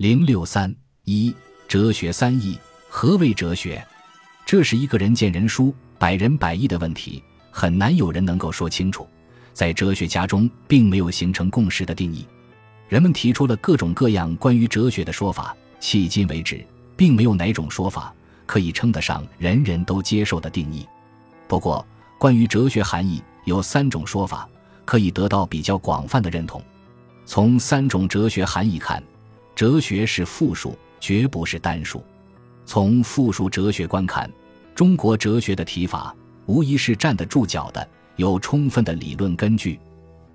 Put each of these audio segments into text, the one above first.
零六三一哲学三义，何谓哲学？这是一个人见人殊、百人百议的问题，很难有人能够说清楚。在哲学家中，并没有形成共识的定义。人们提出了各种各样关于哲学的说法，迄今为止，并没有哪种说法可以称得上人人都接受的定义。不过，关于哲学含义，有三种说法可以得到比较广泛的认同。从三种哲学含义看，哲学是复数，绝不是单数。从复数哲学观看，中国哲学的提法无疑是站得住脚的，有充分的理论根据。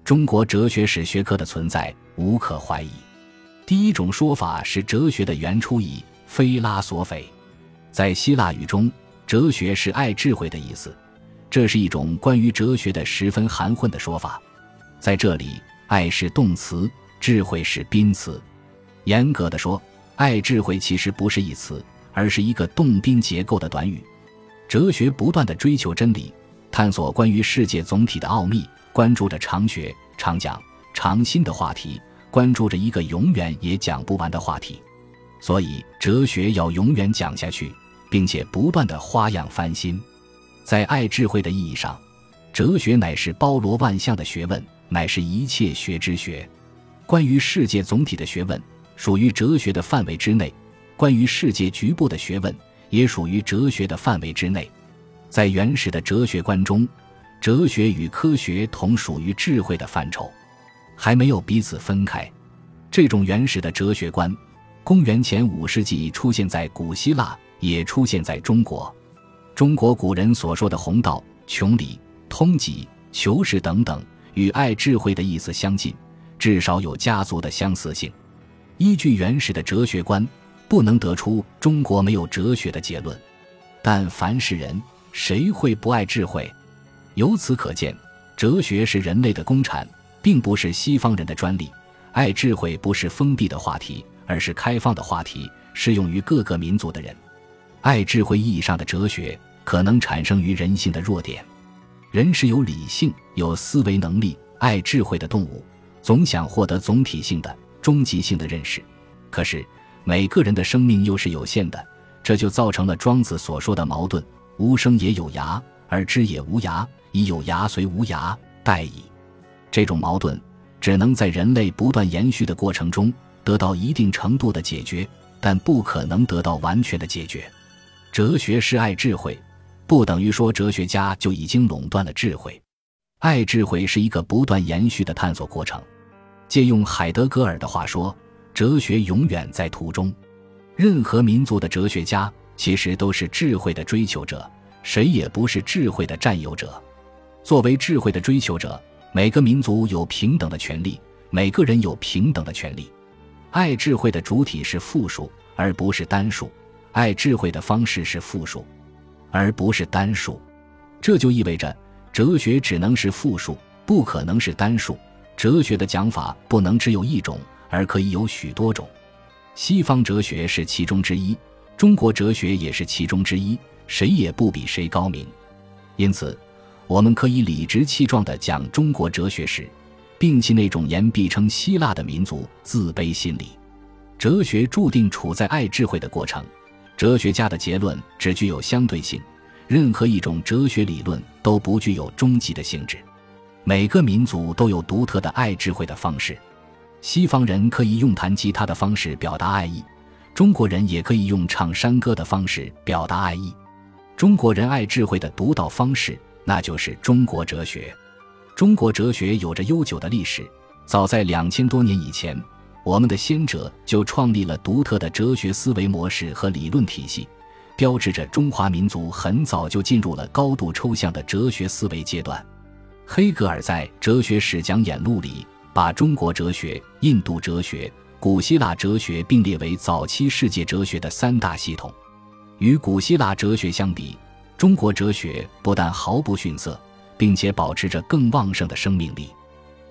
中国哲学史学科的存在无可怀疑。第一种说法是哲学的原初以非拉索斐，在希腊语中，哲学是爱智慧的意思，这是一种关于哲学的十分含混的说法。在这里，爱是动词，智慧是宾词。严格的说，爱智慧其实不是一词，而是一个动宾结构的短语。哲学不断的追求真理，探索关于世界总体的奥秘，关注着常学、常讲、常新的话题，关注着一个永远也讲不完的话题。所以，哲学要永远讲下去，并且不断的花样翻新。在爱智慧的意义上，哲学乃是包罗万象的学问，乃是一切学之学。关于世界总体的学问。属于哲学的范围之内，关于世界局部的学问也属于哲学的范围之内。在原始的哲学观中，哲学与科学同属于智慧的范畴，还没有彼此分开。这种原始的哲学观，公元前五世纪出现在古希腊，也出现在中国。中国古人所说的弘道、穷理、通己、求实等等，与爱智慧的意思相近，至少有家族的相似性。依据原始的哲学观，不能得出中国没有哲学的结论。但凡是人，谁会不爱智慧？由此可见，哲学是人类的公产，并不是西方人的专利。爱智慧不是封闭的话题，而是开放的话题，适用于各个民族的人。爱智慧意义上的哲学，可能产生于人性的弱点。人是有理性、有思维能力、爱智慧的动物，总想获得总体性的。终极性的认识，可是每个人的生命又是有限的，这就造成了庄子所说的矛盾：无生也有涯，而知也无涯，以有涯随无涯，殆矣。这种矛盾只能在人类不断延续的过程中得到一定程度的解决，但不可能得到完全的解决。哲学是爱智慧，不等于说哲学家就已经垄断了智慧。爱智慧是一个不断延续的探索过程。借用海德格尔的话说：“哲学永远在途中。任何民族的哲学家其实都是智慧的追求者，谁也不是智慧的占有者。作为智慧的追求者，每个民族有平等的权利，每个人有平等的权利。爱智慧的主体是复数，而不是单数；爱智慧的方式是复数，而不是单数。这就意味着，哲学只能是复数，不可能是单数。”哲学的讲法不能只有一种，而可以有许多种。西方哲学是其中之一，中国哲学也是其中之一，谁也不比谁高明。因此，我们可以理直气壮地讲中国哲学史，摒弃那种言必称希腊的民族自卑心理。哲学注定处在爱智慧的过程，哲学家的结论只具有相对性，任何一种哲学理论都不具有终极的性质。每个民族都有独特的爱智慧的方式，西方人可以用弹吉他的方式表达爱意，中国人也可以用唱山歌的方式表达爱意。中国人爱智慧的独到方式，那就是中国哲学。中国哲学有着悠久的历史，早在两千多年以前，我们的先者就创立了独特的哲学思维模式和理论体系，标志着中华民族很早就进入了高度抽象的哲学思维阶段。黑格尔在《哲学史讲演录》里，把中国哲学、印度哲学、古希腊哲学并列为早期世界哲学的三大系统。与古希腊哲学相比，中国哲学不但毫不逊色，并且保持着更旺盛的生命力。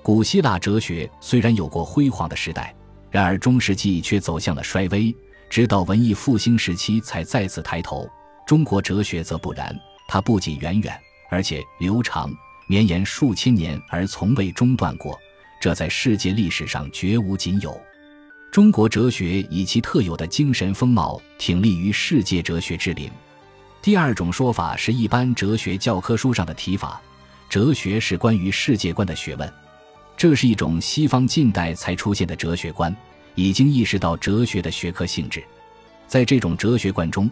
古希腊哲学虽然有过辉煌的时代，然而中世纪却走向了衰微，直到文艺复兴时期才再次抬头。中国哲学则不然，它不仅源远，而且流长。绵延数千年而从未中断过，这在世界历史上绝无仅有。中国哲学以其特有的精神风貌挺立于世界哲学之林。第二种说法是一般哲学教科书上的提法：哲学是关于世界观的学问。这是一种西方近代才出现的哲学观，已经意识到哲学的学科性质。在这种哲学观中，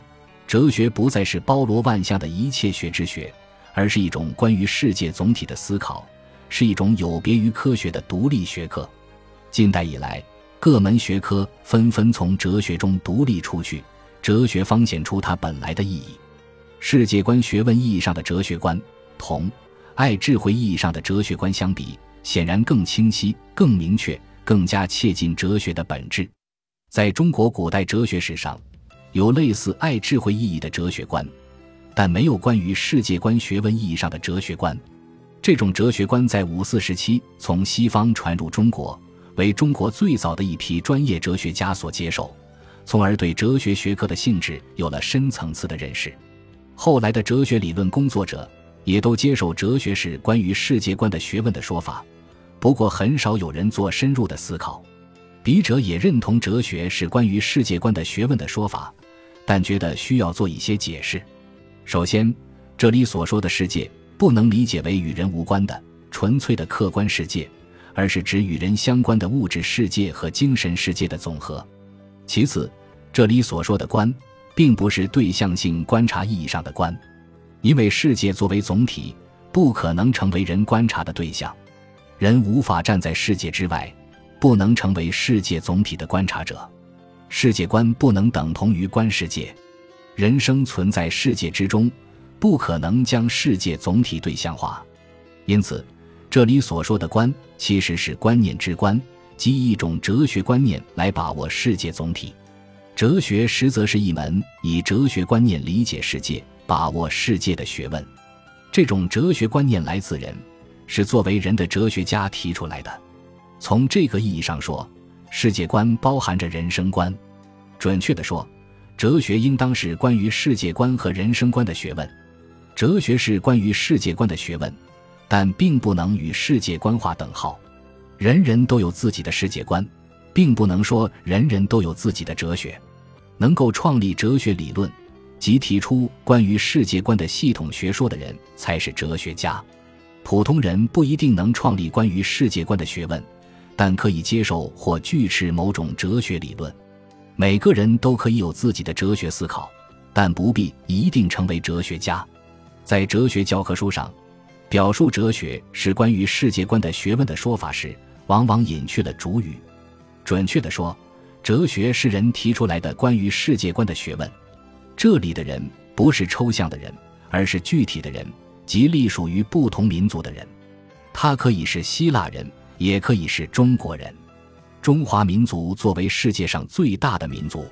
哲学不再是包罗万象的一切学之学，而是一种关于世界总体的思考，是一种有别于科学的独立学科。近代以来，各门学科纷纷从哲学中独立出去，哲学方显出它本来的意义。世界观学问意义上的哲学观，同爱智慧意义上的哲学观相比。显然更清晰、更明确、更加切近哲学的本质。在中国古代哲学史上，有类似爱智慧意义的哲学观，但没有关于世界观学问意义上的哲学观。这种哲学观在五四时期从西方传入中国，为中国最早的一批专业哲学家所接受，从而对哲学学科的性质有了深层次的认识。后来的哲学理论工作者也都接受哲学是关于世界观的学问的说法。不过，很少有人做深入的思考。笔者也认同哲学是关于世界观的学问的说法，但觉得需要做一些解释。首先，这里所说的世界不能理解为与人无关的纯粹的客观世界，而是指与人相关的物质世界和精神世界的总和。其次，这里所说的观，并不是对象性观察意义上的观，因为世界作为总体，不可能成为人观察的对象。人无法站在世界之外，不能成为世界总体的观察者。世界观不能等同于观世界。人生存在世界之中，不可能将世界总体对象化。因此，这里所说的观，其实是观念之观，即一种哲学观念来把握世界总体。哲学实则是一门以哲学观念理解世界、把握世界的学问。这种哲学观念来自人。是作为人的哲学家提出来的。从这个意义上说，世界观包含着人生观。准确地说，哲学应当是关于世界观和人生观的学问。哲学是关于世界观的学问，但并不能与世界观划等号。人人都有自己的世界观，并不能说人人都有自己的哲学。能够创立哲学理论及提出关于世界观的系统学说的人，才是哲学家。普通人不一定能创立关于世界观的学问，但可以接受或拒斥某种哲学理论。每个人都可以有自己的哲学思考，但不必一定成为哲学家。在哲学教科书上，表述哲学是关于世界观的学问的说法时，往往隐去了主语。准确地说，哲学是人提出来的关于世界观的学问。这里的人不是抽象的人，而是具体的人。即隶属于不同民族的人，他可以是希腊人，也可以是中国人。中华民族作为世界上最大的民族，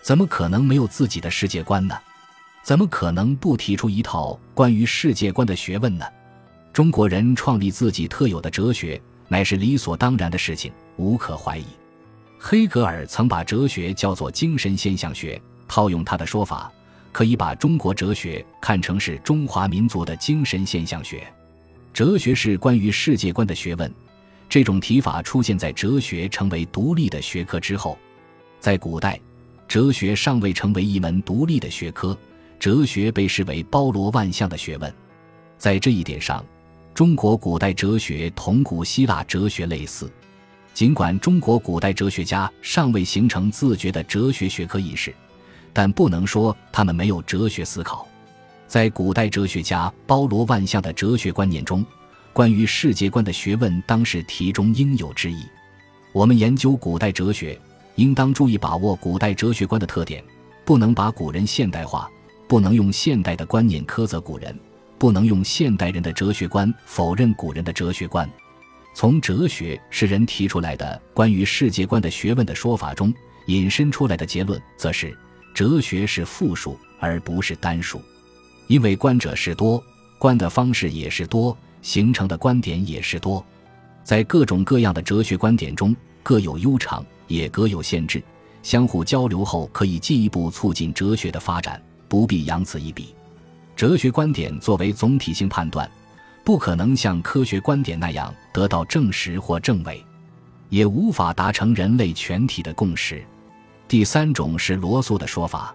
怎么可能没有自己的世界观呢？怎么可能不提出一套关于世界观的学问呢？中国人创立自己特有的哲学，乃是理所当然的事情，无可怀疑。黑格尔曾把哲学叫做精神现象学，套用他的说法。可以把中国哲学看成是中华民族的精神现象学，哲学是关于世界观的学问。这种提法出现在哲学成为独立的学科之后。在古代，哲学尚未成为一门独立的学科，哲学被视为包罗万象的学问。在这一点上，中国古代哲学同古希腊哲学类似。尽管中国古代哲学家尚未形成自觉的哲学学科意识。但不能说他们没有哲学思考，在古代哲学家包罗万象的哲学观念中，关于世界观的学问当是题中应有之义。我们研究古代哲学，应当注意把握古代哲学观的特点，不能把古人现代化，不能用现代的观念苛责古人，不能用现代人的哲学观否认古人的哲学观。从哲学是人提出来的关于世界观的学问的说法中引申出来的结论，则是。哲学是复数而不是单数，因为观者是多，观的方式也是多，形成的观点也是多。在各种各样的哲学观点中，各有悠长，也各有限制。相互交流后，可以进一步促进哲学的发展，不必扬此一笔。哲学观点作为总体性判断，不可能像科学观点那样得到证实或证伪。也无法达成人类全体的共识。第三种是罗素的说法，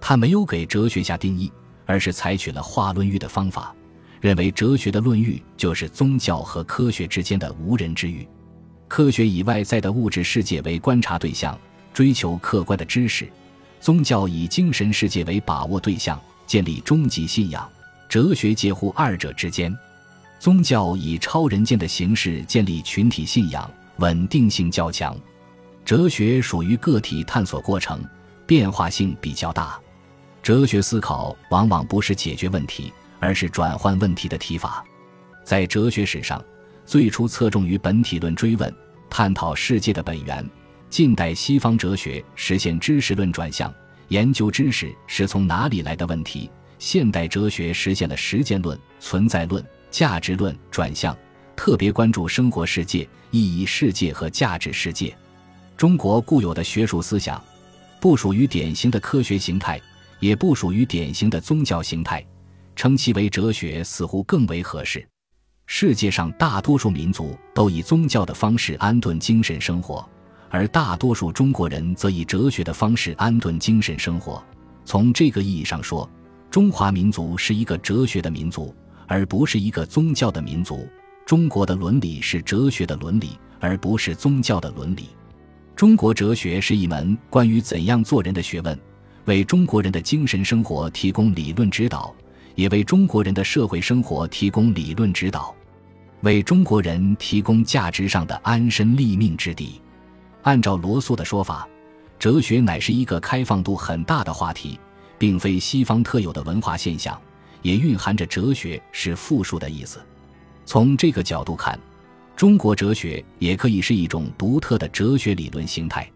他没有给哲学下定义，而是采取了化论域的方法，认为哲学的论域就是宗教和科学之间的无人之域。科学以外在的物质世界为观察对象，追求客观的知识；宗教以精神世界为把握对象，建立终极信仰。哲学介乎二者之间，宗教以超人间的形式建立群体信仰，稳定性较强。哲学属于个体探索过程，变化性比较大。哲学思考往往不是解决问题，而是转换问题的提法。在哲学史上，最初侧重于本体论追问，探讨世界的本源。近代西方哲学实现知识论转向，研究知识是从哪里来的问题。现代哲学实现了实践论、存在论、价值论转向，特别关注生活世界、意义世界和价值世界。中国固有的学术思想，不属于典型的科学形态，也不属于典型的宗教形态，称其为哲学似乎更为合适。世界上大多数民族都以宗教的方式安顿精神生活，而大多数中国人则以哲学的方式安顿精神生活。从这个意义上说，中华民族是一个哲学的民族，而不是一个宗教的民族。中国的伦理是哲学的伦理，而不是宗教的伦理。中国哲学是一门关于怎样做人的学问，为中国人的精神生活提供理论指导，也为中国人的社会生活提供理论指导，为中国人提供价值上的安身立命之地。按照罗素的说法，哲学乃是一个开放度很大的话题，并非西方特有的文化现象，也蕴含着哲学是复数的意思。从这个角度看。中国哲学也可以是一种独特的哲学理论形态。